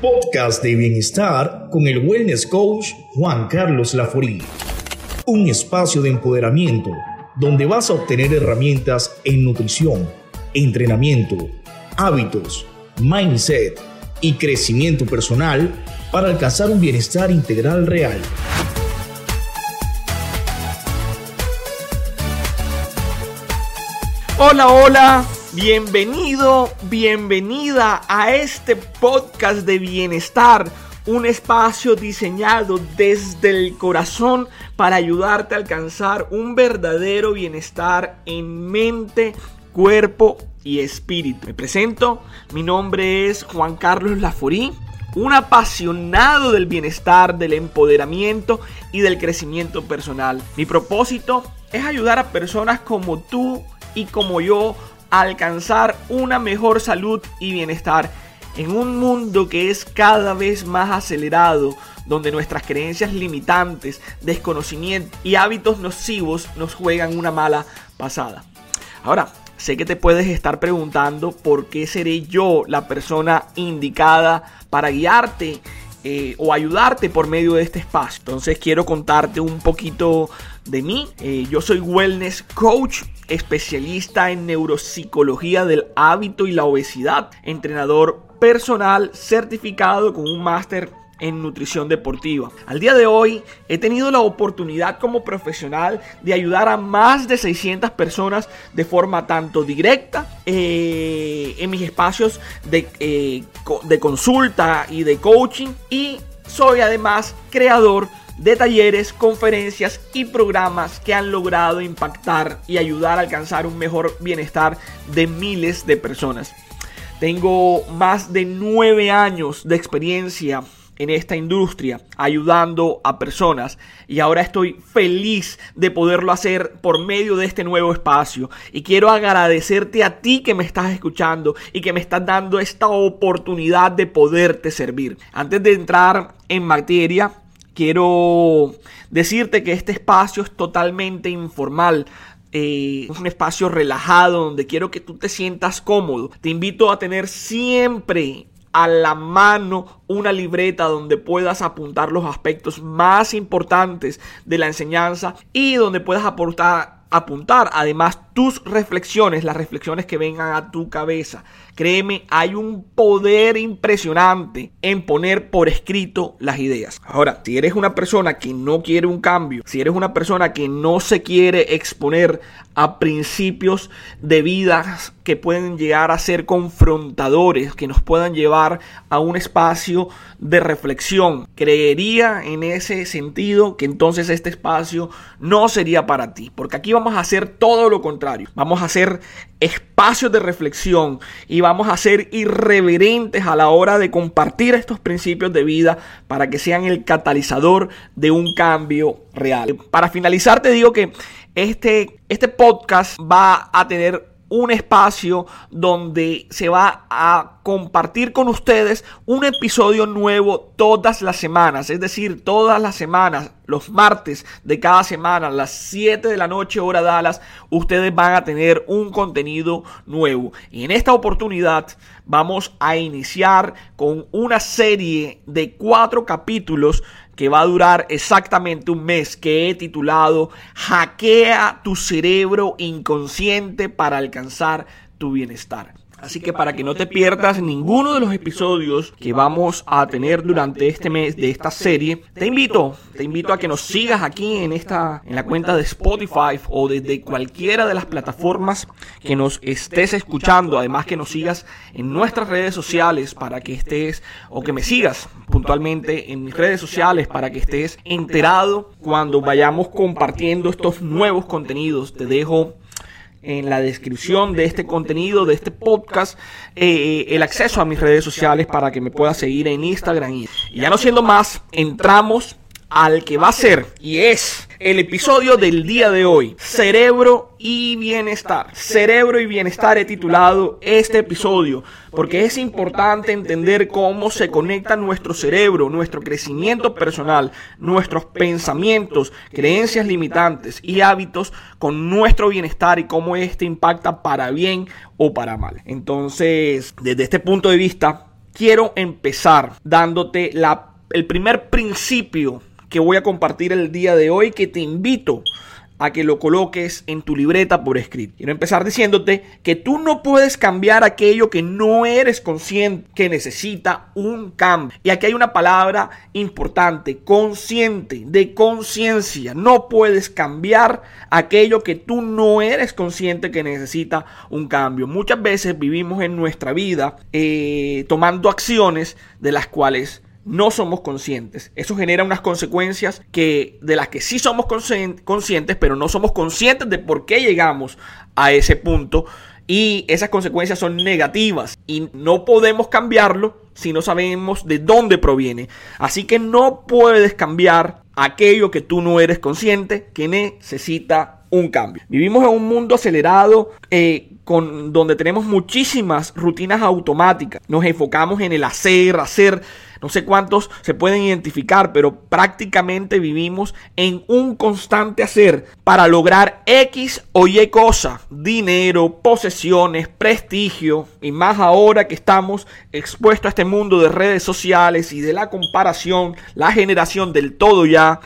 Podcast de bienestar con el Wellness Coach Juan Carlos Laforí. Un espacio de empoderamiento donde vas a obtener herramientas en nutrición, entrenamiento, hábitos, mindset y crecimiento personal para alcanzar un bienestar integral real. Hola, hola, bienvenido, bienvenida a este podcast de bienestar, un espacio diseñado desde el corazón para ayudarte a alcanzar un verdadero bienestar en mente, cuerpo y espíritu. Me presento, mi nombre es Juan Carlos Laforí, un apasionado del bienestar, del empoderamiento y del crecimiento personal. Mi propósito es ayudar a personas como tú y como yo alcanzar una mejor salud y bienestar en un mundo que es cada vez más acelerado, donde nuestras creencias limitantes, desconocimiento y hábitos nocivos nos juegan una mala pasada. Ahora, sé que te puedes estar preguntando por qué seré yo la persona indicada para guiarte eh, o ayudarte por medio de este espacio. Entonces quiero contarte un poquito de mí. Eh, yo soy wellness coach, especialista en neuropsicología del hábito y la obesidad, entrenador personal certificado con un máster en nutrición deportiva. Al día de hoy he tenido la oportunidad como profesional de ayudar a más de 600 personas de forma tanto directa eh, en mis espacios de, eh, de consulta y de coaching y soy además creador de talleres, conferencias y programas que han logrado impactar y ayudar a alcanzar un mejor bienestar de miles de personas. Tengo más de nueve años de experiencia en esta industria, ayudando a personas. Y ahora estoy feliz de poderlo hacer por medio de este nuevo espacio. Y quiero agradecerte a ti que me estás escuchando y que me estás dando esta oportunidad de poderte servir. Antes de entrar en materia, quiero decirte que este espacio es totalmente informal. Eh, es un espacio relajado donde quiero que tú te sientas cómodo. Te invito a tener siempre a la mano una libreta donde puedas apuntar los aspectos más importantes de la enseñanza y donde puedas aportar, apuntar además tus reflexiones, las reflexiones que vengan a tu cabeza. Créeme, hay un poder impresionante en poner por escrito las ideas. Ahora, si eres una persona que no quiere un cambio, si eres una persona que no se quiere exponer a principios de vida que pueden llegar a ser confrontadores, que nos puedan llevar a un espacio de reflexión, creería en ese sentido que entonces este espacio no sería para ti, porque aquí vamos a hacer todo lo contrario Vamos a hacer espacios de reflexión y vamos a ser irreverentes a la hora de compartir estos principios de vida para que sean el catalizador de un cambio real. Para finalizar te digo que este, este podcast va a tener un espacio donde se va a compartir con ustedes un episodio nuevo todas las semanas, es decir, todas las semanas, los martes de cada semana, a las 7 de la noche hora Dallas, ustedes van a tener un contenido nuevo. Y en esta oportunidad vamos a iniciar con una serie de cuatro capítulos que va a durar exactamente un mes que he titulado Hackea tu cerebro inconsciente para alcanzar tu bienestar. Así que para que no te pierdas ninguno de los episodios que vamos a tener durante este mes de esta serie, te invito, te invito a que nos sigas aquí en esta en la cuenta de Spotify o desde cualquiera de las plataformas que nos estés escuchando, además que nos sigas en nuestras redes sociales para que estés o que me sigas puntualmente en mis redes sociales para que estés enterado cuando vayamos compartiendo estos nuevos contenidos. Te dejo en la descripción de este contenido, de este podcast, eh, el acceso a mis redes sociales para que me puedas seguir en Instagram. Y ya no siendo más, entramos al que va a ser y es el episodio del día de hoy, cerebro y bienestar. Cerebro y bienestar he titulado este episodio porque es importante entender cómo se conecta nuestro cerebro, nuestro crecimiento personal, nuestros pensamientos, creencias limitantes y hábitos con nuestro bienestar y cómo este impacta para bien o para mal. Entonces, desde este punto de vista, quiero empezar dándote la, el primer principio que voy a compartir el día de hoy que te invito a que lo coloques en tu libreta por escrito. Quiero empezar diciéndote que tú no puedes cambiar aquello que no eres consciente que necesita un cambio. Y aquí hay una palabra importante, consciente, de conciencia. No puedes cambiar aquello que tú no eres consciente que necesita un cambio. Muchas veces vivimos en nuestra vida eh, tomando acciones de las cuales no somos conscientes. Eso genera unas consecuencias que de las que sí somos conscientes, pero no somos conscientes de por qué llegamos a ese punto y esas consecuencias son negativas y no podemos cambiarlo si no sabemos de dónde proviene. Así que no puedes cambiar aquello que tú no eres consciente que necesita un cambio. Vivimos en un mundo acelerado eh, con, donde tenemos muchísimas rutinas automáticas. Nos enfocamos en el hacer, hacer no sé cuántos se pueden identificar, pero prácticamente vivimos en un constante hacer para lograr X o Y cosa. Dinero, posesiones, prestigio. Y más ahora que estamos expuestos a este mundo de redes sociales y de la comparación, la generación del todo ya,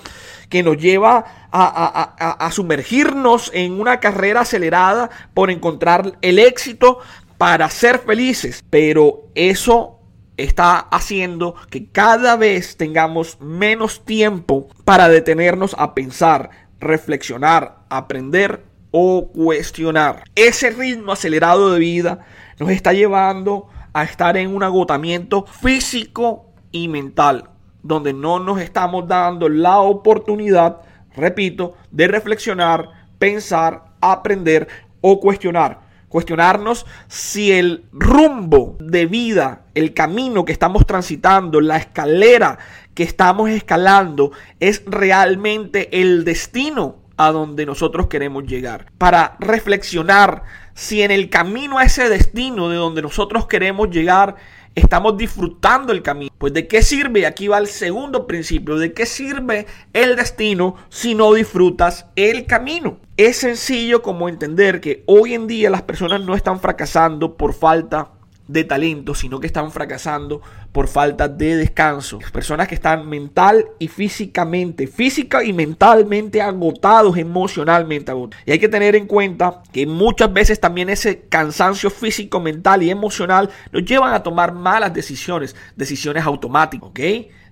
que nos lleva a, a sumergirnos en una carrera acelerada por encontrar el éxito para ser felices. Pero eso está haciendo que cada vez tengamos menos tiempo para detenernos a pensar, reflexionar, aprender o cuestionar. Ese ritmo acelerado de vida nos está llevando a estar en un agotamiento físico y mental, donde no nos estamos dando la oportunidad, repito, de reflexionar, pensar, aprender o cuestionar cuestionarnos si el rumbo de vida, el camino que estamos transitando, la escalera que estamos escalando es realmente el destino a donde nosotros queremos llegar. Para reflexionar si en el camino a ese destino de donde nosotros queremos llegar estamos disfrutando el camino. Pues de qué sirve, aquí va el segundo principio, de qué sirve el destino si no disfrutas el camino. Es sencillo como entender que hoy en día las personas no están fracasando por falta de talento, sino que están fracasando por falta de descanso. Personas que están mental y físicamente, física y mentalmente agotados, emocionalmente agotados. Y hay que tener en cuenta que muchas veces también ese cansancio físico, mental y emocional nos llevan a tomar malas decisiones, decisiones automáticas, ¿ok?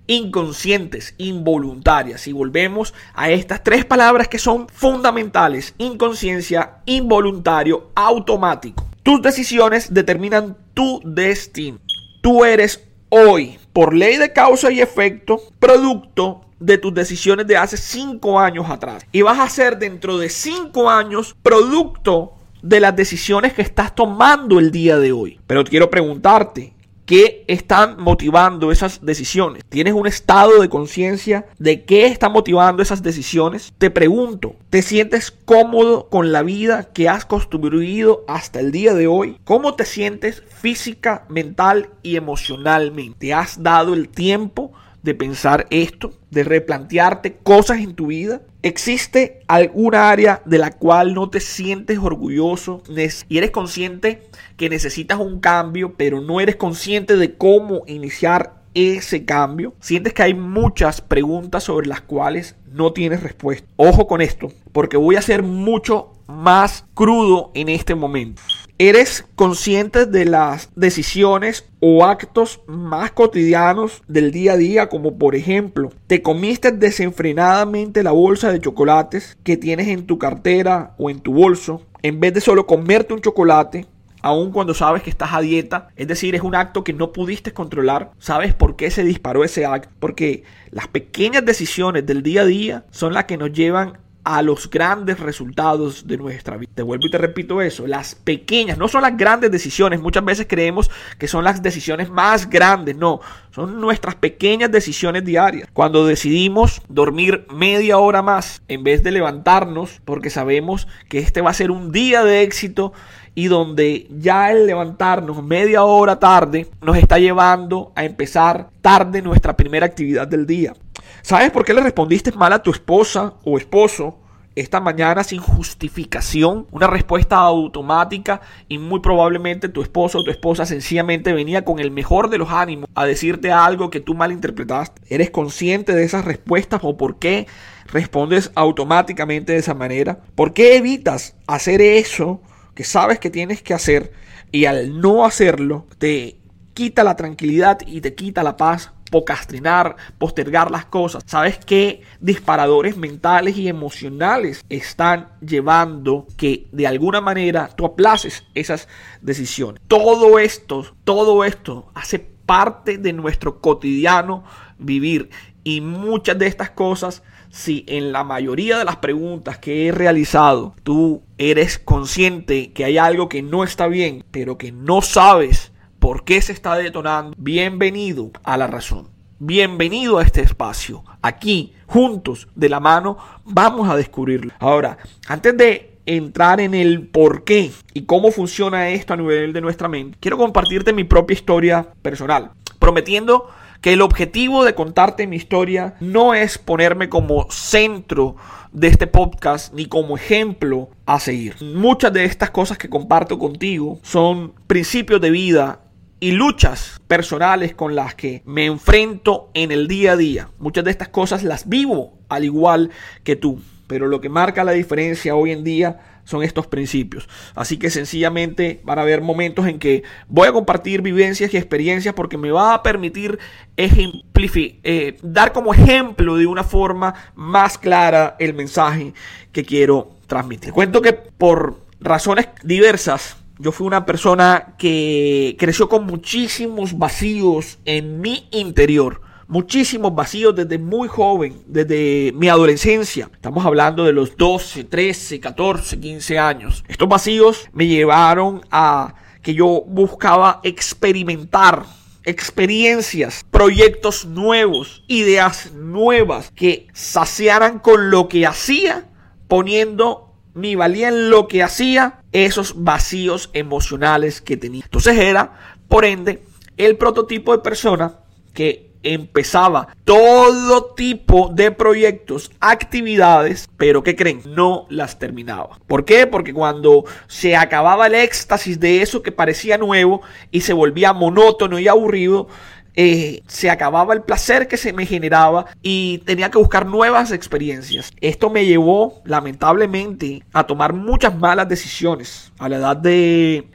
inconscientes, involuntarias. Y volvemos a estas tres palabras que son fundamentales. Inconsciencia, involuntario, automático. Tus decisiones determinan tu destino. Tú eres hoy, por ley de causa y efecto, producto de tus decisiones de hace cinco años atrás. Y vas a ser dentro de cinco años producto de las decisiones que estás tomando el día de hoy. Pero quiero preguntarte, ¿Qué están motivando esas decisiones? ¿Tienes un estado de conciencia de qué está motivando esas decisiones? Te pregunto, ¿te sientes cómodo con la vida que has construido hasta el día de hoy? ¿Cómo te sientes física, mental y emocionalmente? ¿Te has dado el tiempo de pensar esto, de replantearte cosas en tu vida? ¿Existe alguna área de la cual no te sientes orgulloso y eres consciente que necesitas un cambio, pero no eres consciente de cómo iniciar ese cambio? ¿Sientes que hay muchas preguntas sobre las cuales no tienes respuesta? Ojo con esto, porque voy a ser mucho más crudo en este momento. ¿Eres consciente de las decisiones o actos más cotidianos del día a día? Como por ejemplo, te comiste desenfrenadamente la bolsa de chocolates que tienes en tu cartera o en tu bolso. En vez de solo comerte un chocolate, aun cuando sabes que estás a dieta, es decir, es un acto que no pudiste controlar, ¿sabes por qué se disparó ese acto? Porque las pequeñas decisiones del día a día son las que nos llevan a los grandes resultados de nuestra vida. Te vuelvo y te repito eso, las pequeñas, no son las grandes decisiones, muchas veces creemos que son las decisiones más grandes, no, son nuestras pequeñas decisiones diarias. Cuando decidimos dormir media hora más en vez de levantarnos porque sabemos que este va a ser un día de éxito y donde ya el levantarnos media hora tarde nos está llevando a empezar tarde nuestra primera actividad del día. ¿Sabes por qué le respondiste mal a tu esposa o esposo esta mañana sin justificación, una respuesta automática y muy probablemente tu esposo o tu esposa sencillamente venía con el mejor de los ánimos a decirte algo que tú malinterpretaste. ¿Eres consciente de esas respuestas o por qué respondes automáticamente de esa manera? ¿Por qué evitas hacer eso que sabes que tienes que hacer y al no hacerlo te quita la tranquilidad y te quita la paz pocastrinar, postergar las cosas. ¿Sabes qué disparadores mentales y emocionales están llevando que de alguna manera tú aplaces esas decisiones? Todo esto, todo esto hace parte de nuestro cotidiano vivir y muchas de estas cosas si en la mayoría de las preguntas que he realizado tú eres consciente que hay algo que no está bien, pero que no sabes por qué se está detonando, bienvenido a la razón. Bienvenido a este espacio. Aquí, juntos, de la mano, vamos a descubrirlo. Ahora, antes de entrar en el por qué y cómo funciona esto a nivel de nuestra mente, quiero compartirte mi propia historia personal, prometiendo que el objetivo de contarte mi historia no es ponerme como centro de este podcast ni como ejemplo a seguir. Muchas de estas cosas que comparto contigo son principios de vida y luchas personales con las que me enfrento en el día a día. Muchas de estas cosas las vivo al igual que tú, pero lo que marca la diferencia hoy en día son estos principios. Así que sencillamente van a haber momentos en que voy a compartir vivencias y experiencias porque me va a permitir eh, dar como ejemplo de una forma más clara el mensaje que quiero transmitir. Cuento que por razones diversas yo fui una persona que creció con muchísimos vacíos en mi interior. Muchísimos vacíos desde muy joven, desde mi adolescencia. Estamos hablando de los 12, 13, 14, 15 años. Estos vacíos me llevaron a que yo buscaba experimentar experiencias, proyectos nuevos, ideas nuevas que saciaran con lo que hacía, poniendo ni valían lo que hacía esos vacíos emocionales que tenía. Entonces era, por ende, el prototipo de persona que empezaba todo tipo de proyectos, actividades, pero que creen, no las terminaba. ¿Por qué? Porque cuando se acababa el éxtasis de eso que parecía nuevo y se volvía monótono y aburrido, eh, se acababa el placer que se me generaba y tenía que buscar nuevas experiencias. Esto me llevó, lamentablemente, a tomar muchas malas decisiones. A la edad de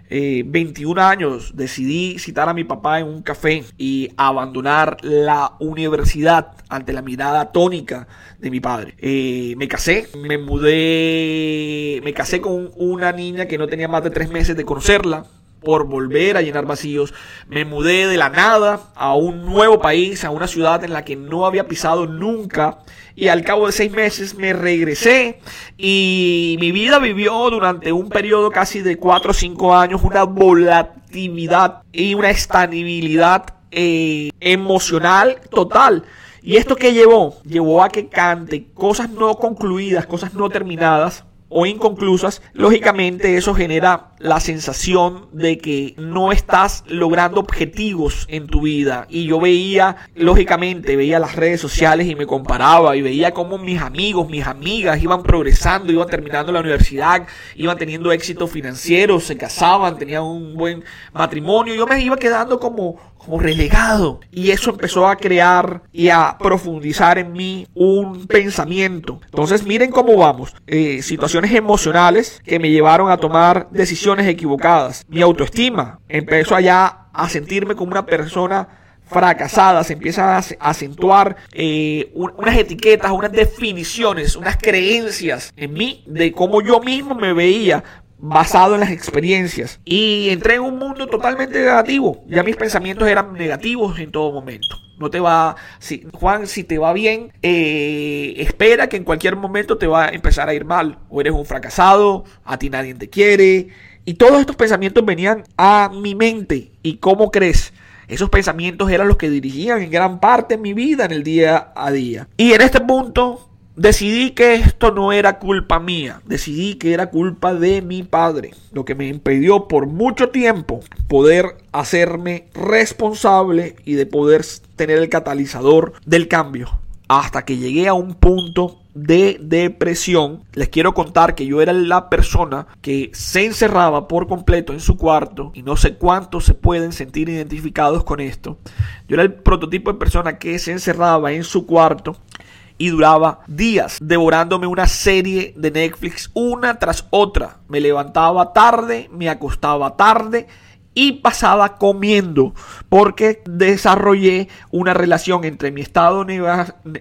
21 eh, años decidí citar a mi papá en un café y abandonar la universidad ante la mirada tónica de mi padre. Eh, me casé, me mudé, me casé con una niña que no tenía más de tres meses de conocerla por volver a llenar vacíos. Me mudé de la nada a un nuevo país, a una ciudad en la que no había pisado nunca. Y al cabo de seis meses me regresé y mi vida vivió durante un periodo casi de cuatro o cinco años una volatilidad y una estabilidad eh, emocional total. ¿Y esto que llevó? Llevó a que cante cosas no concluidas, cosas no terminadas o inconclusas, lógicamente eso genera la sensación de que no estás logrando objetivos en tu vida. Y yo veía, lógicamente, veía las redes sociales y me comparaba y veía cómo mis amigos, mis amigas iban progresando, iban terminando la universidad, iban teniendo éxito financiero, se casaban, tenían un buen matrimonio. Yo me iba quedando como, como relegado. Y eso empezó a crear y a profundizar en mí un pensamiento. Entonces miren cómo vamos. Eh, situaciones emocionales que me llevaron a tomar decisiones equivocadas. Mi autoestima empezó allá a sentirme como una persona fracasada, se empiezan a acentuar eh, unas etiquetas, unas definiciones, unas creencias en mí de cómo yo mismo me veía basado en las experiencias. Y entré en un mundo totalmente negativo. Ya mis pensamientos eran negativos en todo momento. No te va, si, Juan, si te va bien, eh, espera que en cualquier momento te va a empezar a ir mal. O eres un fracasado, a ti nadie te quiere. Y todos estos pensamientos venían a mi mente. ¿Y cómo crees? Esos pensamientos eran los que dirigían en gran parte mi vida en el día a día. Y en este punto Decidí que esto no era culpa mía, decidí que era culpa de mi padre, lo que me impidió por mucho tiempo poder hacerme responsable y de poder tener el catalizador del cambio. hasta que llegué a un punto de depresión. Les quiero contar que yo era la persona que se encerraba por completo en su cuarto y no sé cuántos se pueden sentir identificados con esto. Yo era el prototipo de persona que se encerraba en su cuarto y duraba días devorándome una serie de Netflix una tras otra. Me levantaba tarde, me acostaba tarde y pasaba comiendo porque desarrollé una relación entre mi estado,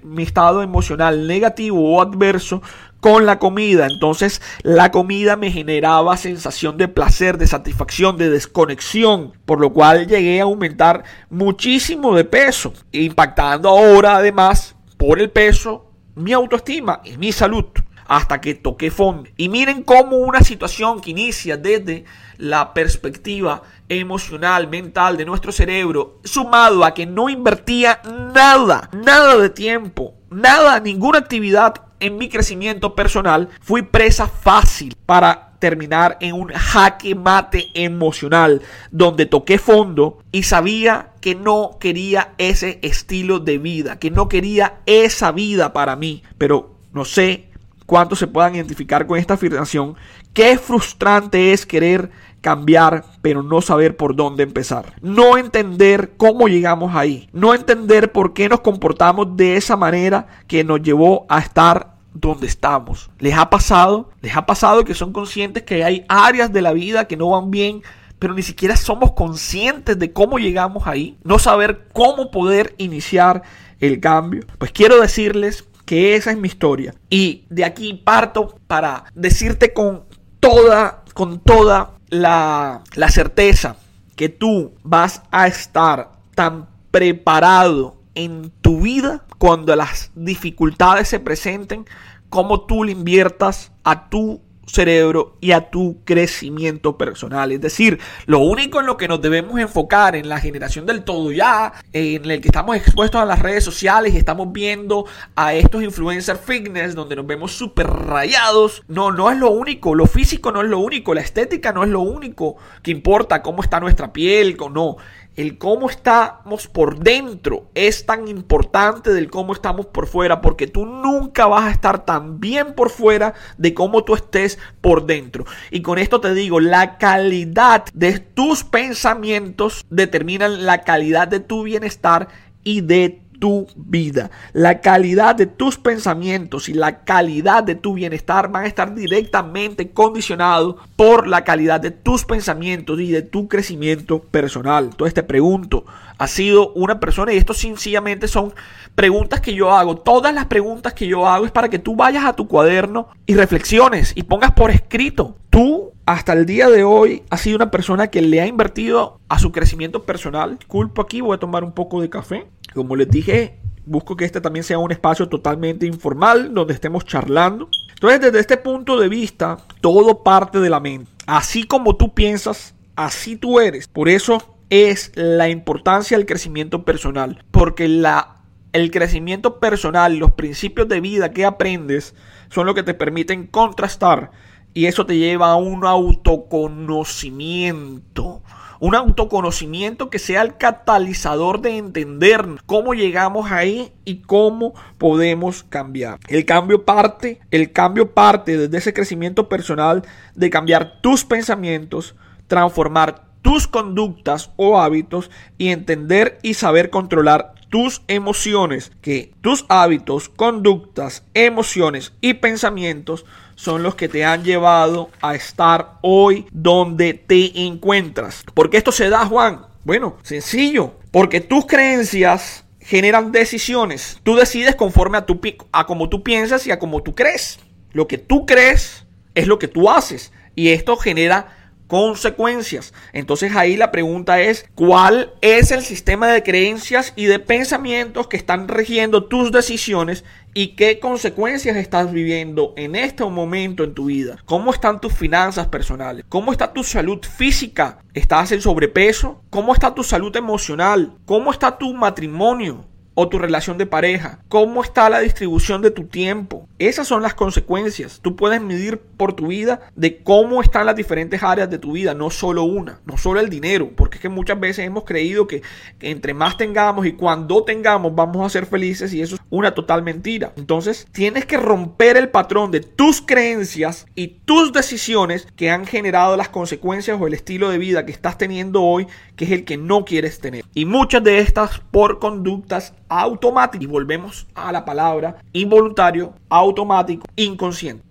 mi estado emocional negativo o adverso con la comida. Entonces la comida me generaba sensación de placer, de satisfacción, de desconexión, por lo cual llegué a aumentar muchísimo de peso, impactando ahora además por el peso mi autoestima y mi salud hasta que toqué fondo. Y miren cómo una situación que inicia desde la perspectiva emocional, mental de nuestro cerebro, sumado a que no invertía nada, nada de tiempo, nada, ninguna actividad en mi crecimiento personal, fui presa fácil para terminar en un jaque mate emocional donde toqué fondo y sabía que no quería ese estilo de vida, que no quería esa vida para mí, pero no sé cuántos se puedan identificar con esta afirmación, qué frustrante es querer cambiar, pero no saber por dónde empezar. No entender cómo llegamos ahí. No entender por qué nos comportamos de esa manera que nos llevó a estar donde estamos. ¿Les ha pasado? ¿Les ha pasado que son conscientes que hay áreas de la vida que no van bien? pero ni siquiera somos conscientes de cómo llegamos ahí, no saber cómo poder iniciar el cambio. Pues quiero decirles que esa es mi historia y de aquí parto para decirte con toda, con toda la, la certeza que tú vas a estar tan preparado en tu vida cuando las dificultades se presenten, como tú le inviertas a tu cerebro y a tu crecimiento personal. Es decir, lo único en lo que nos debemos enfocar en la generación del todo ya, en el que estamos expuestos a las redes sociales y estamos viendo a estos influencers fitness donde nos vemos súper rayados. No, no es lo único. Lo físico no es lo único. La estética no es lo único que importa cómo está nuestra piel o no el cómo estamos por dentro es tan importante del cómo estamos por fuera, porque tú nunca vas a estar tan bien por fuera de cómo tú estés por dentro. Y con esto te digo, la calidad de tus pensamientos determinan la calidad de tu bienestar y de tu vida. La calidad de tus pensamientos y la calidad de tu bienestar van a estar directamente condicionados por la calidad de tus pensamientos y de tu crecimiento personal. Entonces te pregunto, ¿has sido una persona? Y esto sencillamente son preguntas que yo hago. Todas las preguntas que yo hago es para que tú vayas a tu cuaderno y reflexiones y pongas por escrito. Tú hasta el día de hoy has sido una persona que le ha invertido a su crecimiento personal. Disculpo aquí, voy a tomar un poco de café. Como les dije, busco que este también sea un espacio totalmente informal donde estemos charlando. Entonces, desde este punto de vista, todo parte de la mente. Así como tú piensas, así tú eres. Por eso es la importancia del crecimiento personal. Porque la, el crecimiento personal, los principios de vida que aprendes, son lo que te permiten contrastar. Y eso te lleva a un autoconocimiento un autoconocimiento que sea el catalizador de entender cómo llegamos ahí y cómo podemos cambiar. El cambio parte, el cambio parte desde ese crecimiento personal de cambiar tus pensamientos, transformar tus conductas o hábitos y entender y saber controlar tus emociones, que tus hábitos, conductas, emociones y pensamientos son los que te han llevado a estar hoy donde te encuentras. ¿Por qué esto se da, Juan? Bueno, sencillo, porque tus creencias generan decisiones. Tú decides conforme a, tu, a como tú piensas y a como tú crees. Lo que tú crees es lo que tú haces. Y esto genera consecuencias. Entonces ahí la pregunta es, ¿cuál es el sistema de creencias y de pensamientos que están regiendo tus decisiones y qué consecuencias estás viviendo en este momento en tu vida? ¿Cómo están tus finanzas personales? ¿Cómo está tu salud física? ¿Estás en sobrepeso? ¿Cómo está tu salud emocional? ¿Cómo está tu matrimonio? o tu relación de pareja, cómo está la distribución de tu tiempo. Esas son las consecuencias. Tú puedes medir por tu vida de cómo están las diferentes áreas de tu vida, no solo una, no solo el dinero, porque es que muchas veces hemos creído que, entre más tengamos y cuando tengamos vamos a ser felices y eso es una total mentira. Entonces, tienes que romper el patrón de tus creencias y tus decisiones que han generado las consecuencias o el estilo de vida que estás teniendo hoy, que es el que no quieres tener. Y muchas de estas por conductas automáticas. Y volvemos a la palabra involuntario, automático, inconsciente.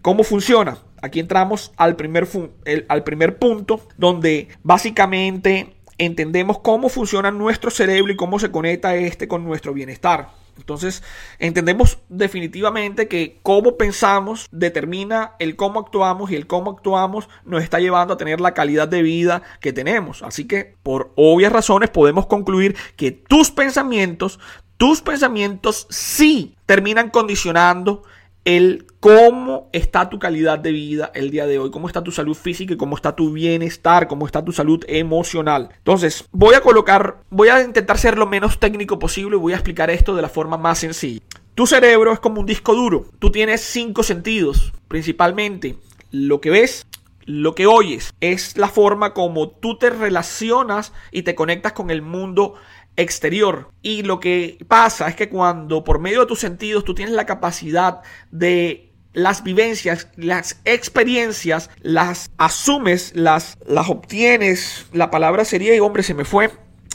¿Cómo funciona? Aquí entramos al primer, al primer punto donde básicamente entendemos cómo funciona nuestro cerebro y cómo se conecta este con nuestro bienestar. Entonces, entendemos definitivamente que cómo pensamos determina el cómo actuamos y el cómo actuamos nos está llevando a tener la calidad de vida que tenemos. Así que, por obvias razones, podemos concluir que tus pensamientos, tus pensamientos sí terminan condicionando el cómo está tu calidad de vida el día de hoy, cómo está tu salud física y cómo está tu bienestar, cómo está tu salud emocional. Entonces, voy a colocar, voy a intentar ser lo menos técnico posible y voy a explicar esto de la forma más sencilla. Tu cerebro es como un disco duro. Tú tienes cinco sentidos, principalmente lo que ves, lo que oyes. Es la forma como tú te relacionas y te conectas con el mundo exterior. Y lo que pasa es que cuando por medio de tus sentidos tú tienes la capacidad de las vivencias, las experiencias, las asumes, las, las obtienes, la palabra sería, y hombre, se me fue,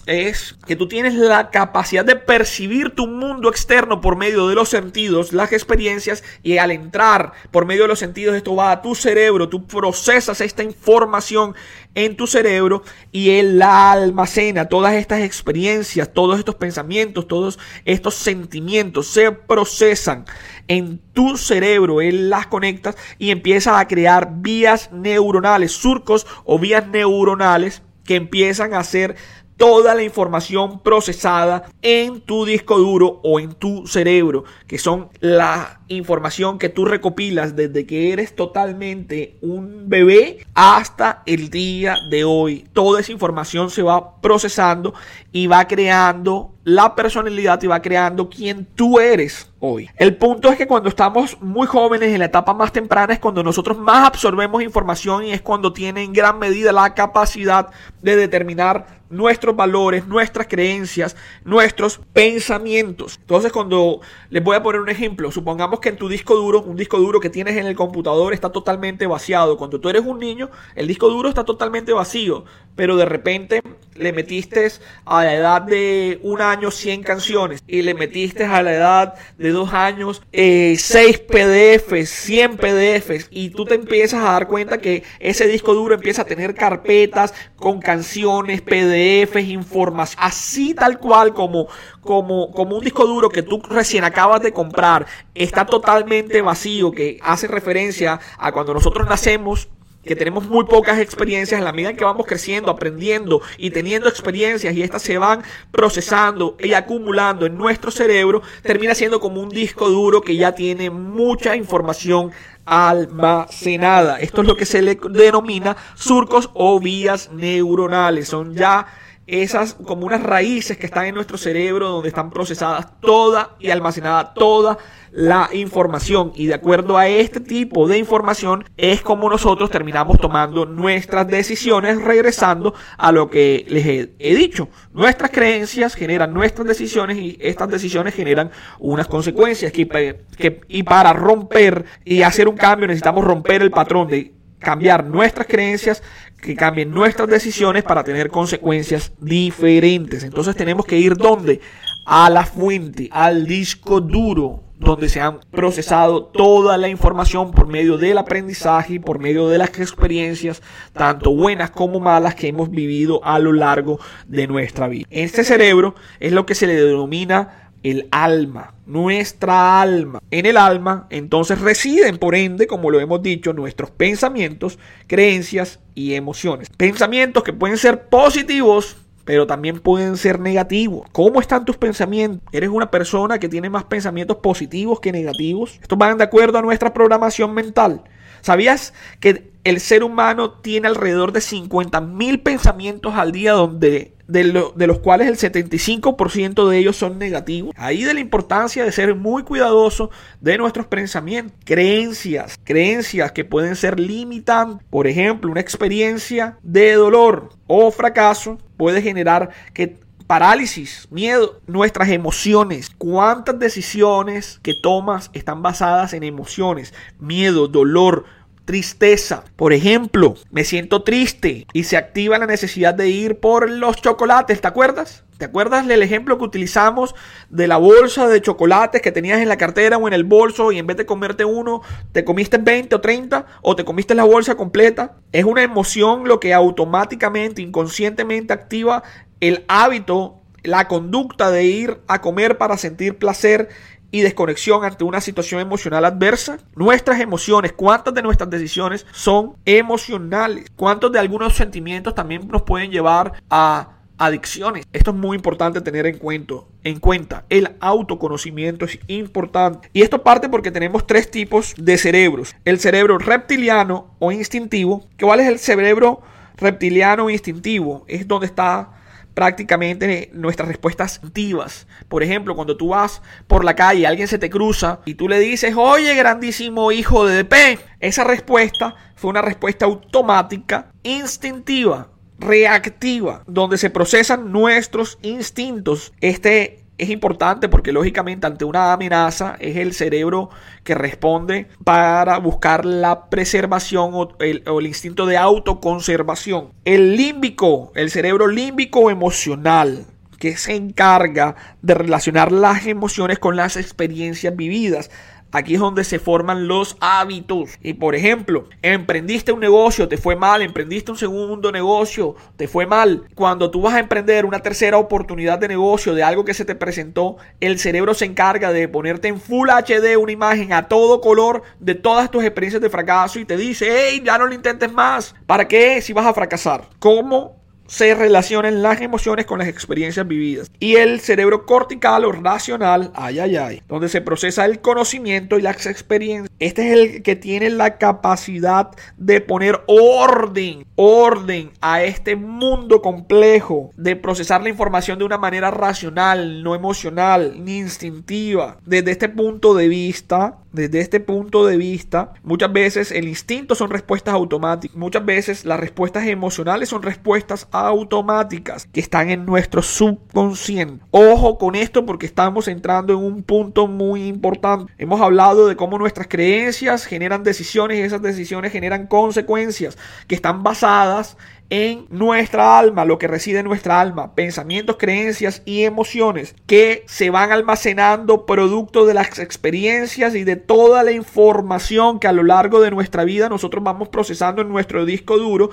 es que tú tienes la capacidad de percibir tu mundo externo por medio de los sentidos, las experiencias, y al entrar por medio de los sentidos esto va a tu cerebro, tú procesas esta información en tu cerebro y él la almacena, todas estas experiencias, todos estos pensamientos, todos estos sentimientos se procesan en tu cerebro, él las conecta y empieza a crear vías neuronales, surcos o vías neuronales que empiezan a ser toda la información procesada en tu disco duro o en tu cerebro, que son la información que tú recopilas desde que eres totalmente un bebé hasta el día de hoy. Toda esa información se va procesando y va creando la personalidad y va creando quién tú eres hoy. El punto es que cuando estamos muy jóvenes, en la etapa más temprana, es cuando nosotros más absorbemos información y es cuando tiene en gran medida la capacidad de determinar nuestros valores, nuestras creencias, nuestros pensamientos. Entonces, cuando les voy a poner un ejemplo, supongamos que en tu disco duro, un disco duro que tienes en el computador está totalmente vaciado. Cuando tú eres un niño, el disco duro está totalmente vacío, pero de repente le metiste a la edad de un año 100 canciones y le metiste a la edad de dos años eh, 6 PDFs, 100 PDFs y tú te empiezas a dar cuenta que ese disco duro empieza a tener carpetas con canciones, PDFs, información, así tal cual como, como, como un disco duro que tú recién acabas de comprar. Está totalmente vacío, que hace referencia a cuando nosotros nacemos que tenemos muy pocas experiencias, en la medida en que vamos creciendo, aprendiendo y teniendo experiencias y estas se van procesando y acumulando en nuestro cerebro, termina siendo como un disco duro que ya tiene mucha información almacenada. Esto es lo que se le denomina surcos o vías neuronales. Son ya esas como unas raíces que están en nuestro cerebro donde están procesadas toda y almacenada toda la información y de acuerdo a este tipo de información es como nosotros terminamos tomando nuestras decisiones regresando a lo que les he, dicho. Nuestras creencias generan nuestras decisiones y estas decisiones generan unas consecuencias que, y para romper y hacer un cambio necesitamos romper el patrón de cambiar nuestras creencias, que cambien nuestras decisiones para tener consecuencias diferentes. Entonces tenemos que ir donde? A la fuente, al disco duro, donde se han procesado toda la información por medio del aprendizaje y por medio de las experiencias, tanto buenas como malas, que hemos vivido a lo largo de nuestra vida. Este cerebro es lo que se le denomina el alma, nuestra alma. En el alma entonces residen, por ende, como lo hemos dicho, nuestros pensamientos, creencias y emociones. Pensamientos que pueden ser positivos, pero también pueden ser negativos. ¿Cómo están tus pensamientos? ¿Eres una persona que tiene más pensamientos positivos que negativos? Estos van de acuerdo a nuestra programación mental. ¿Sabías que el ser humano tiene alrededor de 50 mil pensamientos al día donde de, los cuales el 75% de ellos son negativos. Ahí de la importancia de ser muy cuidadoso de nuestros pensamientos, creencias, creencias que pueden ser limitantes. Por ejemplo, una experiencia de dolor o fracaso puede generar que parálisis, miedo, nuestras emociones. ¿Cuántas decisiones que tomas están basadas en emociones? Miedo, dolor, tristeza. Por ejemplo, me siento triste y se activa la necesidad de ir por los chocolates, ¿te acuerdas? ¿Te acuerdas del ejemplo que utilizamos de la bolsa de chocolates que tenías en la cartera o en el bolso y en vez de comerte uno, te comiste 20 o 30 o te comiste la bolsa completa? Es una emoción lo que automáticamente, inconscientemente activa el hábito, la conducta de ir a comer para sentir placer y desconexión ante una situación emocional adversa. Nuestras emociones, cuántas de nuestras decisiones son emocionales, cuántos de algunos sentimientos también nos pueden llevar a adicciones. Esto es muy importante tener en cuenta. En cuenta, el autoconocimiento es importante. Y esto parte porque tenemos tres tipos de cerebros. El cerebro reptiliano o instintivo. ¿Cuál es el cerebro reptiliano o instintivo? Es donde está prácticamente nuestras respuestas activas. Por ejemplo, cuando tú vas por la calle, alguien se te cruza y tú le dices, oye, grandísimo hijo de DP, esa respuesta fue una respuesta automática, instintiva, reactiva, donde se procesan nuestros instintos. Este es importante porque lógicamente ante una amenaza es el cerebro que responde para buscar la preservación o el, instinto de autoconservación. El límbico, el cerebro límbico emocional que se encarga de relacionar las emociones con las experiencias vividas. Aquí es donde se forman los hábitos. Y por ejemplo, emprendiste un negocio, te fue mal, emprendiste un segundo negocio, te fue mal. Cuando tú vas a emprender una tercera oportunidad de negocio de algo que se te presentó, el cerebro se encarga de ponerte en Full HD una imagen a todo color de todas tus experiencias de fracaso y te dice, hey, ya no lo intentes más. ¿Para qué si vas a fracasar? ¿Cómo se relacionan las emociones con las experiencias vividas. Y el cerebro cortical o racional, ay, ay, ay, donde se procesa el conocimiento y las experiencias. Este es el que tiene la capacidad de poner orden, orden a este mundo complejo, de procesar la información de una manera racional, no emocional, ni instintiva. Desde este punto de vista, desde este punto de vista, muchas veces el instinto son respuestas automáticas, muchas veces las respuestas emocionales son respuestas automáticas que están en nuestro subconsciente. Ojo con esto porque estamos entrando en un punto muy importante. Hemos hablado de cómo nuestras creencias generan decisiones y esas decisiones generan consecuencias que están basadas en nuestra alma, lo que reside en nuestra alma, pensamientos, creencias y emociones que se van almacenando producto de las experiencias y de toda la información que a lo largo de nuestra vida nosotros vamos procesando en nuestro disco duro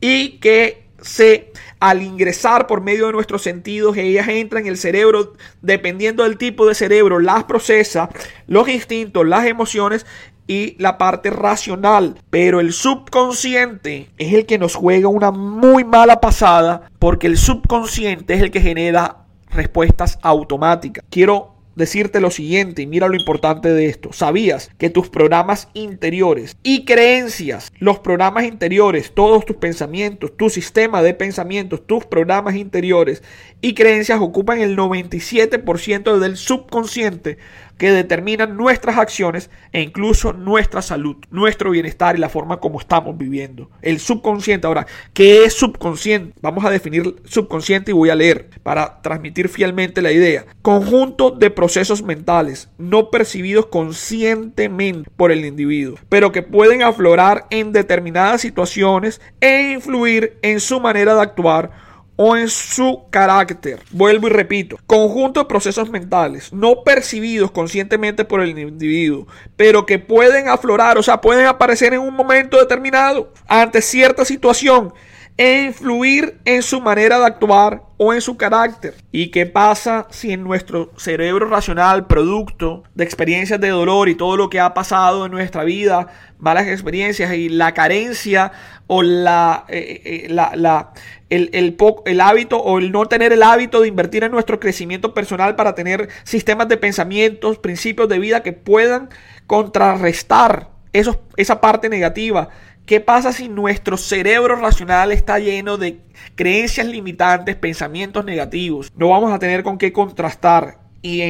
y que al ingresar por medio de nuestros sentidos, ellas entran en el cerebro, dependiendo del tipo de cerebro, las procesa, los instintos, las emociones y la parte racional. Pero el subconsciente es el que nos juega una muy mala pasada porque el subconsciente es el que genera respuestas automáticas. Quiero decirte lo siguiente y mira lo importante de esto. ¿Sabías que tus programas interiores y creencias, los programas interiores, todos tus pensamientos, tu sistema de pensamientos, tus programas interiores y creencias ocupan el 97% del subconsciente? Que determinan nuestras acciones e incluso nuestra salud, nuestro bienestar y la forma como estamos viviendo. El subconsciente. Ahora, ¿qué es subconsciente? Vamos a definir subconsciente y voy a leer para transmitir fielmente la idea. Conjunto de procesos mentales no percibidos conscientemente por el individuo, pero que pueden aflorar en determinadas situaciones e influir en su manera de actuar o en su carácter. Vuelvo y repito, conjunto de procesos mentales no percibidos conscientemente por el individuo, pero que pueden aflorar, o sea, pueden aparecer en un momento determinado ante cierta situación e influir en su manera de actuar o en su carácter. ¿Y qué pasa si en nuestro cerebro racional, producto de experiencias de dolor y todo lo que ha pasado en nuestra vida, malas experiencias y la carencia o la, eh, eh, la, el, el, el, hábito o el no tener el hábito de invertir en nuestro crecimiento personal para tener sistemas de pensamientos, principios de vida que puedan contrarrestar esos, esa parte negativa ¿Qué pasa si nuestro cerebro racional está lleno de creencias limitantes, pensamientos negativos? No vamos a tener con qué contrastar y,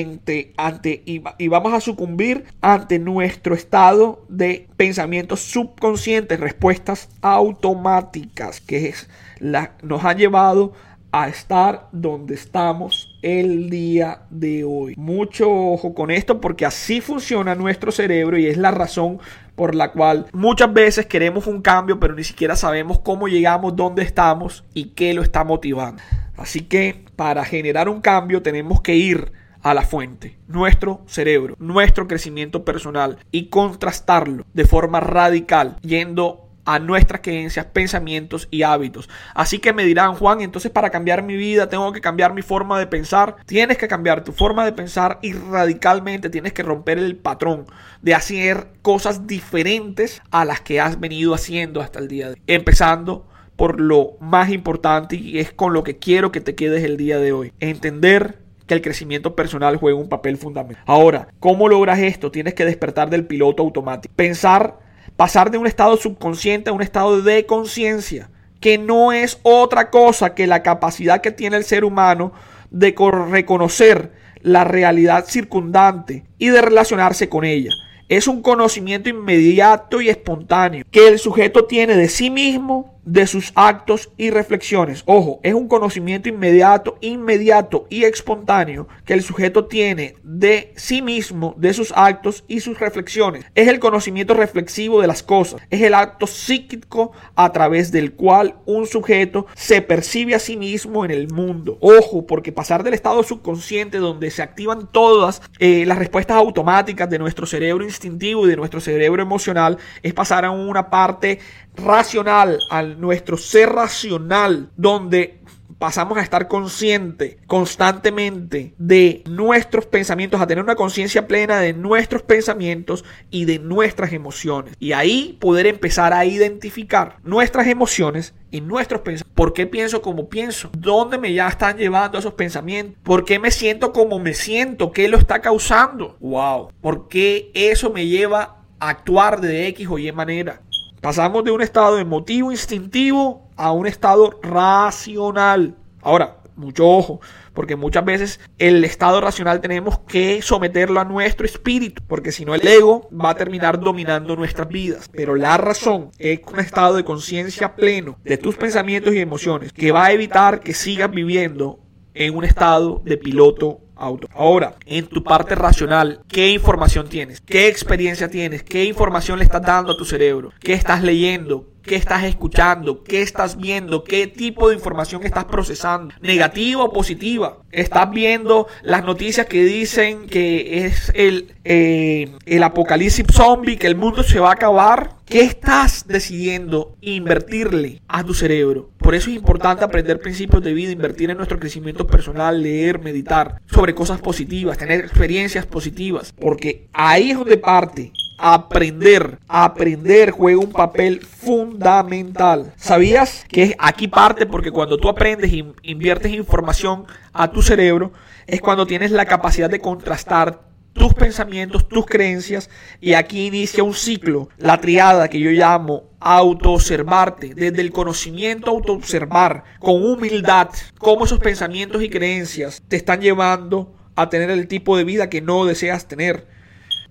ante, y, vamos a sucumbir ante nuestro estado de pensamientos subconscientes, respuestas automáticas que es la, nos han llevado a estar donde estamos el día de hoy. Mucho ojo con esto porque así funciona nuestro cerebro y es la razón por la cual muchas veces queremos un cambio pero ni siquiera sabemos cómo llegamos, dónde estamos y qué lo está motivando. Así que para generar un cambio tenemos que ir a la fuente, nuestro cerebro, nuestro crecimiento personal y contrastarlo de forma radical yendo a nuestras creencias, pensamientos y hábitos. Así que me dirán, Juan, entonces para cambiar mi vida tengo que cambiar mi forma de pensar. Tienes que cambiar tu forma de pensar y radicalmente tienes que romper el patrón de hacer cosas diferentes a las que has venido haciendo hasta el día de hoy. Empezando por lo más importante y es con lo que quiero que te quedes el día de hoy. Entender que el crecimiento personal juega un papel fundamental. Ahora, ¿cómo logras esto? Tienes que despertar del piloto automático. Pensar pasar de un estado subconsciente a un estado de conciencia, que no es otra cosa que la capacidad que tiene el ser humano de reconocer la realidad circundante y de relacionarse con ella. Es un conocimiento inmediato y espontáneo que el sujeto tiene de sí mismo de sus actos y reflexiones. Ojo, es un conocimiento inmediato, inmediato y espontáneo que el sujeto tiene de sí mismo, de sus actos y sus reflexiones. Es el conocimiento reflexivo de las cosas. Es el acto psíquico a través del cual un sujeto se percibe a sí mismo en el mundo. Ojo, porque pasar del estado subconsciente donde se activan todas eh, las respuestas automáticas de nuestro cerebro instintivo y de nuestro cerebro emocional es pasar a una parte racional, a nuestro ser racional, donde pasamos a estar consciente constantemente de nuestros pensamientos, a tener una conciencia plena de nuestros pensamientos y de nuestras emociones. Y ahí poder empezar a identificar nuestras emociones y nuestros pensamientos. ¿Por qué pienso como pienso? ¿Dónde me ya están llevando esos pensamientos? ¿Por qué me siento como me siento? ¿Qué lo está causando? ¡Wow! ¿Por qué eso me lleva a actuar de X o Y manera? Pasamos de un estado emotivo, instintivo, a un estado racional. Ahora, mucho ojo, porque muchas veces el estado racional tenemos que someterlo a nuestro espíritu, porque si no el ego va a terminar dominando nuestras vidas. Pero la razón es un estado de conciencia pleno de tus pensamientos y emociones que va a evitar que sigas viviendo en un estado de piloto auto. Ahora, en tu parte racional, ¿qué información tienes? ¿Qué experiencia tienes? ¿Qué información le estás dando a tu cerebro? ¿Qué estás leyendo? ¿Qué estás escuchando? ¿Qué estás viendo? ¿Qué tipo de información estás procesando? ¿Negativa o positiva? ¿Estás viendo las noticias que dicen que es el, eh, el apocalipsis zombie, que el mundo se va a acabar? ¿Qué estás decidiendo invertirle a tu cerebro? Por eso es importante aprender principios de vida, invertir en nuestro crecimiento personal, leer, meditar sobre cosas positivas, tener experiencias positivas, porque ahí es donde parte aprender. Aprender juega un papel fundamental. ¿Sabías que aquí parte? Porque cuando tú aprendes y inviertes información a tu cerebro, es cuando tienes la capacidad de contrastar tus pensamientos, tus creencias, y aquí inicia un ciclo, la triada que yo llamo autoobservarte, desde el conocimiento autoobservar, con humildad, cómo esos pensamientos y creencias te están llevando a tener el tipo de vida que no deseas tener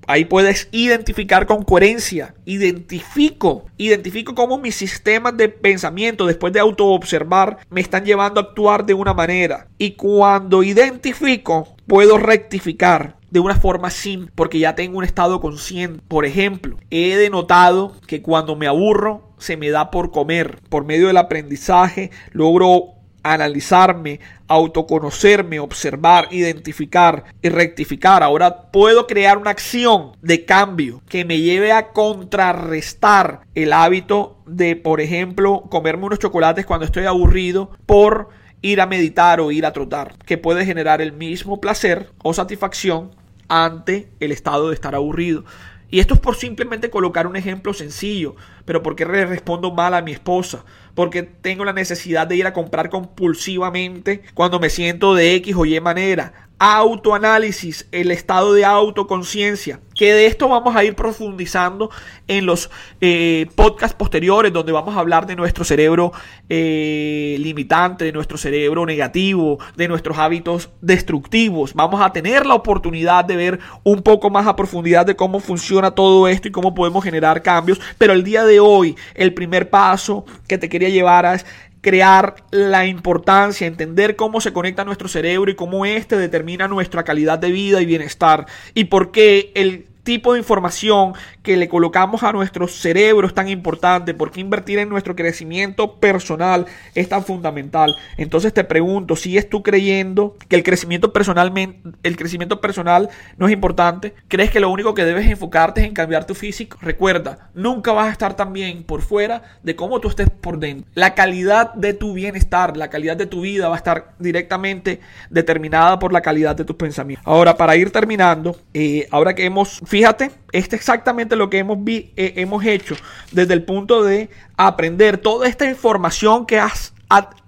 Ahí puedes identificar con coherencia. Identifico, identifico cómo mis sistemas de pensamiento después de autoobservar me están llevando a actuar de una manera. Y cuando identifico, puedo rectificar de una forma simple porque ya tengo un estado consciente. Por ejemplo, he denotado que cuando me aburro se me da por comer. Por medio del aprendizaje logro analizarme, autoconocerme, observar, identificar y rectificar. Ahora puedo crear una acción de cambio que me lleve a contrarrestar el hábito de, por ejemplo, comerme unos chocolates cuando estoy aburrido por ir a meditar o ir a trotar, que puede generar el mismo placer o satisfacción ante el estado de estar aburrido. Y esto es por simplemente colocar un ejemplo sencillo. Pero ¿por qué le respondo mal a mi esposa? Porque tengo la necesidad de ir a comprar compulsivamente cuando me siento de X o Y manera autoanálisis, el estado de autoconciencia, que de esto vamos a ir profundizando en los eh, podcasts posteriores, donde vamos a hablar de nuestro cerebro eh, limitante, de nuestro cerebro negativo, de nuestros hábitos destructivos. Vamos a tener la oportunidad de ver un poco más a profundidad de cómo funciona todo esto y cómo podemos generar cambios. Pero el día de hoy, el primer paso que te quería llevar es crear la importancia, entender cómo se conecta nuestro cerebro y cómo éste determina nuestra calidad de vida y bienestar. Y por qué el tipo de información que le colocamos a nuestro cerebro es tan importante? ¿Por qué invertir en nuestro crecimiento personal es tan fundamental? Entonces te pregunto, ¿sigues tú creyendo que el crecimiento personal, el crecimiento personal no es importante? ¿Crees que lo único que debes enfocarte es en cambiar tu físico? Recuerda, nunca vas a estar tan bien por fuera de cómo tú estés por dentro. La calidad de tu bienestar, la calidad de tu vida va a estar directamente determinada por la calidad de tus pensamientos. Ahora, para ir terminando, eh, ahora que hemos Fíjate, este es exactamente lo que hemos, eh, hemos hecho desde el punto de aprender toda esta información que has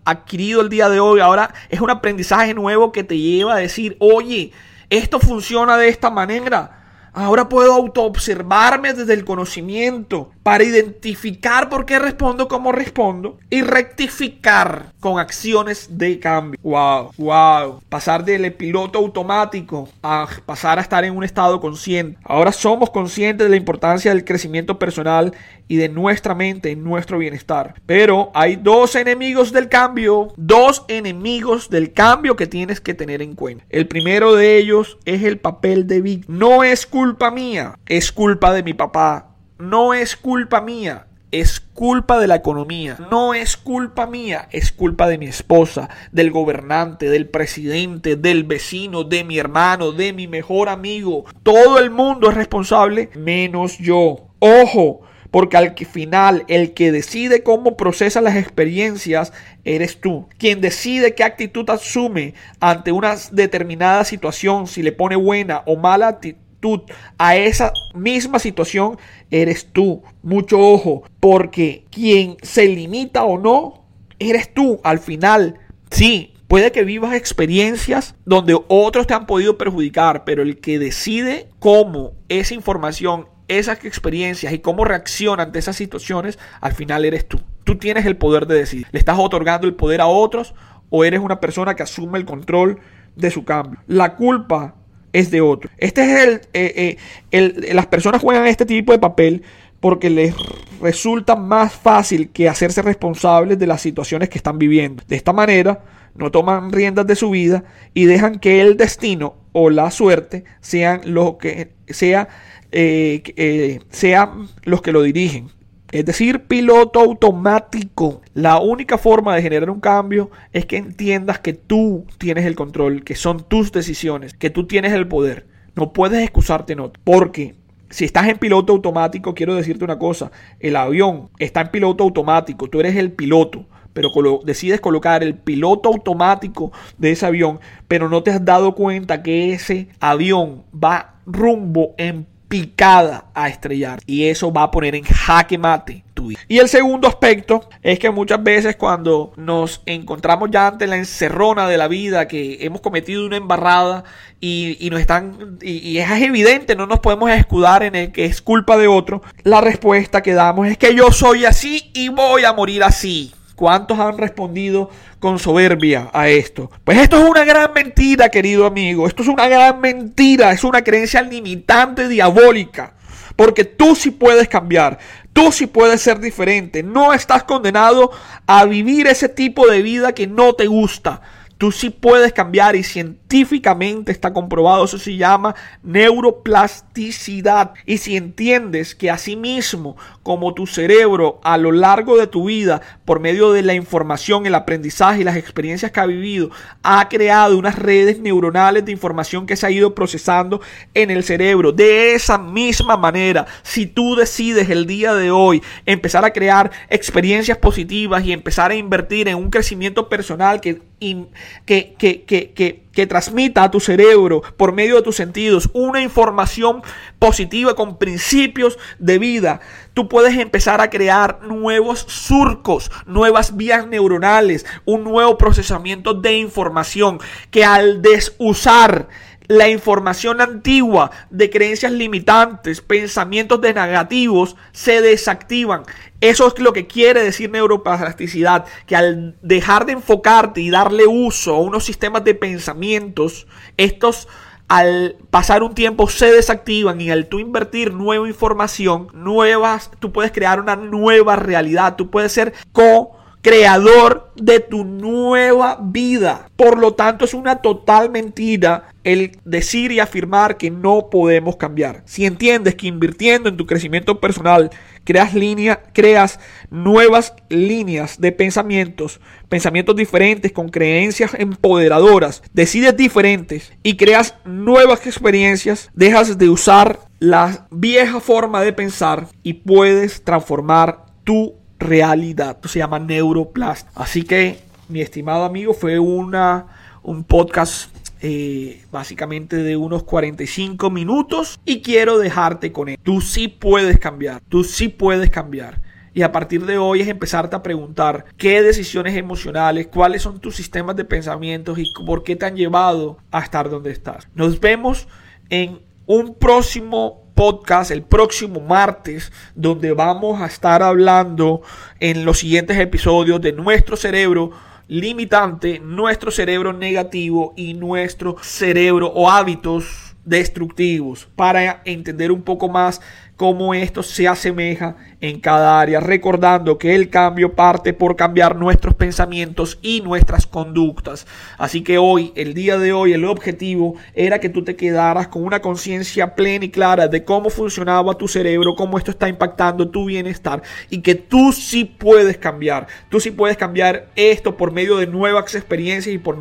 adquirido el día de hoy. Ahora es un aprendizaje nuevo que te lleva a decir, oye, esto funciona de esta manera Ahora puedo autoobservarme desde el conocimiento para identificar por qué respondo como respondo y rectificar con acciones de cambio. Wow, wow. Pasar del piloto automático a pasar a estar en un estado consciente. Ahora somos conscientes de la importancia del crecimiento personal y de nuestra mente en nuestro bienestar. Pero hay dos enemigos del cambio, dos enemigos del cambio que tienes que tener en cuenta. El primero de ellos es el papel de víctima. No es culpa mía, es culpa de mi papá. No es culpa mía, es culpa de la economía. No es culpa mía, es culpa de mi esposa, del gobernante, del presidente, del vecino, de mi hermano, de mi mejor amigo. Todo el mundo es responsable menos yo. Ojo, porque al final el que decide cómo procesa las experiencias eres tú. Quien decide qué actitud asume ante una determinada situación, si le pone buena o mala actitud a esa misma situación, eres tú. Mucho ojo, porque quien se limita o no, eres tú. Al final, sí, Puede que vivas experiencias donde otros te han podido perjudicar, pero el que decide cómo esa información esas experiencias y cómo reacciona ante esas situaciones, al final eres tú. Tú tienes el poder de decidir. ¿Le estás otorgando el poder a otros o eres una persona que asume el control de su cambio? La culpa es de otro. Este es el, eh, eh, las personas juegan este tipo de papel porque les resulta más fácil que hacerse responsables de las situaciones que están viviendo. De esta manera, no toman riendas de su vida y dejan que el destino o la suerte sean lo que sea eh, eh, sean los que lo dirigen. Es decir, piloto automático. La única forma de generar un cambio es que entiendas que tú tienes el control, que son tus decisiones, que tú tienes el poder. No puedes excusarte. Porque si estás en piloto automático, quiero decirte una cosa. El avión está en piloto automático. Tú eres el piloto. Pero decides colocar el piloto automático de ese avión. Pero no te has dado cuenta que ese avión va rumbo en picada a estrellar. Y eso va a poner en jaque mate tu vida. Y el segundo aspecto es que muchas veces cuando nos encontramos ya ante la encerrona de la vida, que hemos cometido una embarrada y, nos están, y, es evidente, no nos podemos escudar en el que es culpa de otro, la respuesta que damos es que yo soy así y voy a morir así. ¿Cuántos han respondido con soberbia a esto? Pues esto es una gran mentira, querido amigo. Esto es una gran mentira. Es una creencia limitante diabólica. Porque tú sí puedes cambiar. Tú sí puedes ser diferente. No estás condenado a vivir ese tipo de vida que no te gusta. Tú sí puedes cambiar y científicamente está comprobado. Eso se llama neuroplasticidad. Y si entiendes que así mismo como tu cerebro a lo largo de tu vida, por medio de la información, el aprendizaje y las experiencias que ha vivido, ha creado unas redes neuronales de información que se ha ido procesando en el cerebro. De esa misma manera, si tú decides el día de hoy empezar a crear experiencias positivas y empezar a invertir en un crecimiento personal que que, que, que, que, transmita a tu cerebro por medio de tus sentidos una información positiva con principios de vida, tú puedes empezar a crear nuevos surcos, nuevas vías neuronales, un nuevo procesamiento de información que al desusar la información antigua de creencias limitantes, pensamientos de negativos, se desactivan. Eso es lo que quiere decir neuroplasticidad, que al dejar de enfocarte y darle uso a unos sistemas de pensamientos, estos al pasar un tiempo se desactivan y al tú invertir nueva información, nuevas, tú puedes crear una nueva realidad, tú puedes ser co creador de tu nueva vida. Por lo tanto, es una total mentira el decir y afirmar que no podemos cambiar. Si entiendes que invirtiendo en tu crecimiento personal creas líneas, creas nuevas líneas de pensamientos, pensamientos diferentes con creencias empoderadoras, decides diferentes y creas nuevas experiencias, dejas de usar la vieja forma de pensar y puedes transformar tu realidad. Se llama Neuroplast. Así que, mi estimado amigo, fue una, un podcast eh, básicamente de unos 45 minutos y quiero dejarte con él. Tú sí puedes cambiar, tú sí puedes cambiar. Y a partir de hoy es empezarte a preguntar qué decisiones emocionales, cuáles son tus sistemas de pensamientos y por qué te han llevado a estar donde estás. Nos vemos en un próximo podcast el próximo martes, donde vamos a estar hablando en los siguientes episodios de nuestro cerebro limitante, nuestro cerebro negativo y nuestro cerebro o hábitos destructivos para entender un poco más cómo esto se asemeja en cada área, recordando que el cambio parte por cambiar nuestros pensamientos y nuestras conductas. Así que hoy, el día de hoy, el objetivo era que tú te quedaras con una conciencia plena y clara de cómo funcionaba tu cerebro, cómo esto está impactando tu bienestar y que tú sí puedes cambiar. Tú sí puedes cambiar esto por medio de nuevas experiencias y por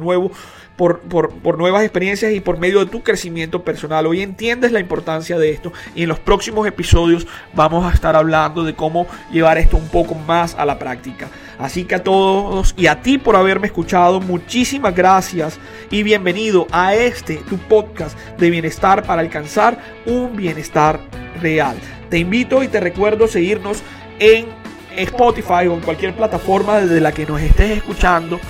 nuevo por, por, nuevas experiencias y por medio de tu crecimiento personal. Hoy entiendes la importancia de esto y en los próximos episodios vamos a estar hablando de cómo llevar esto un poco más a la práctica. Así que a todos y a ti por haberme escuchado, muchísimas gracias y bienvenido a este tu podcast de bienestar para alcanzar un bienestar real. Te invito y te recuerdo seguirnos en Spotify o en cualquier plataforma desde la que nos estés escuchando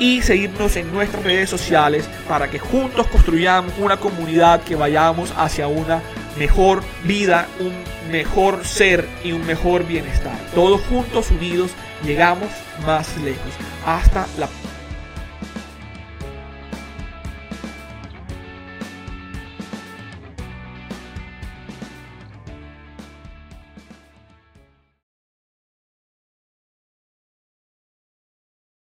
y seguirnos en nuestras redes sociales para que juntos construyamos una comunidad que vayamos hacia una mejor vida, un mejor ser y un mejor bienestar. Todos juntos unidos llegamos más lejos. Hasta la próxima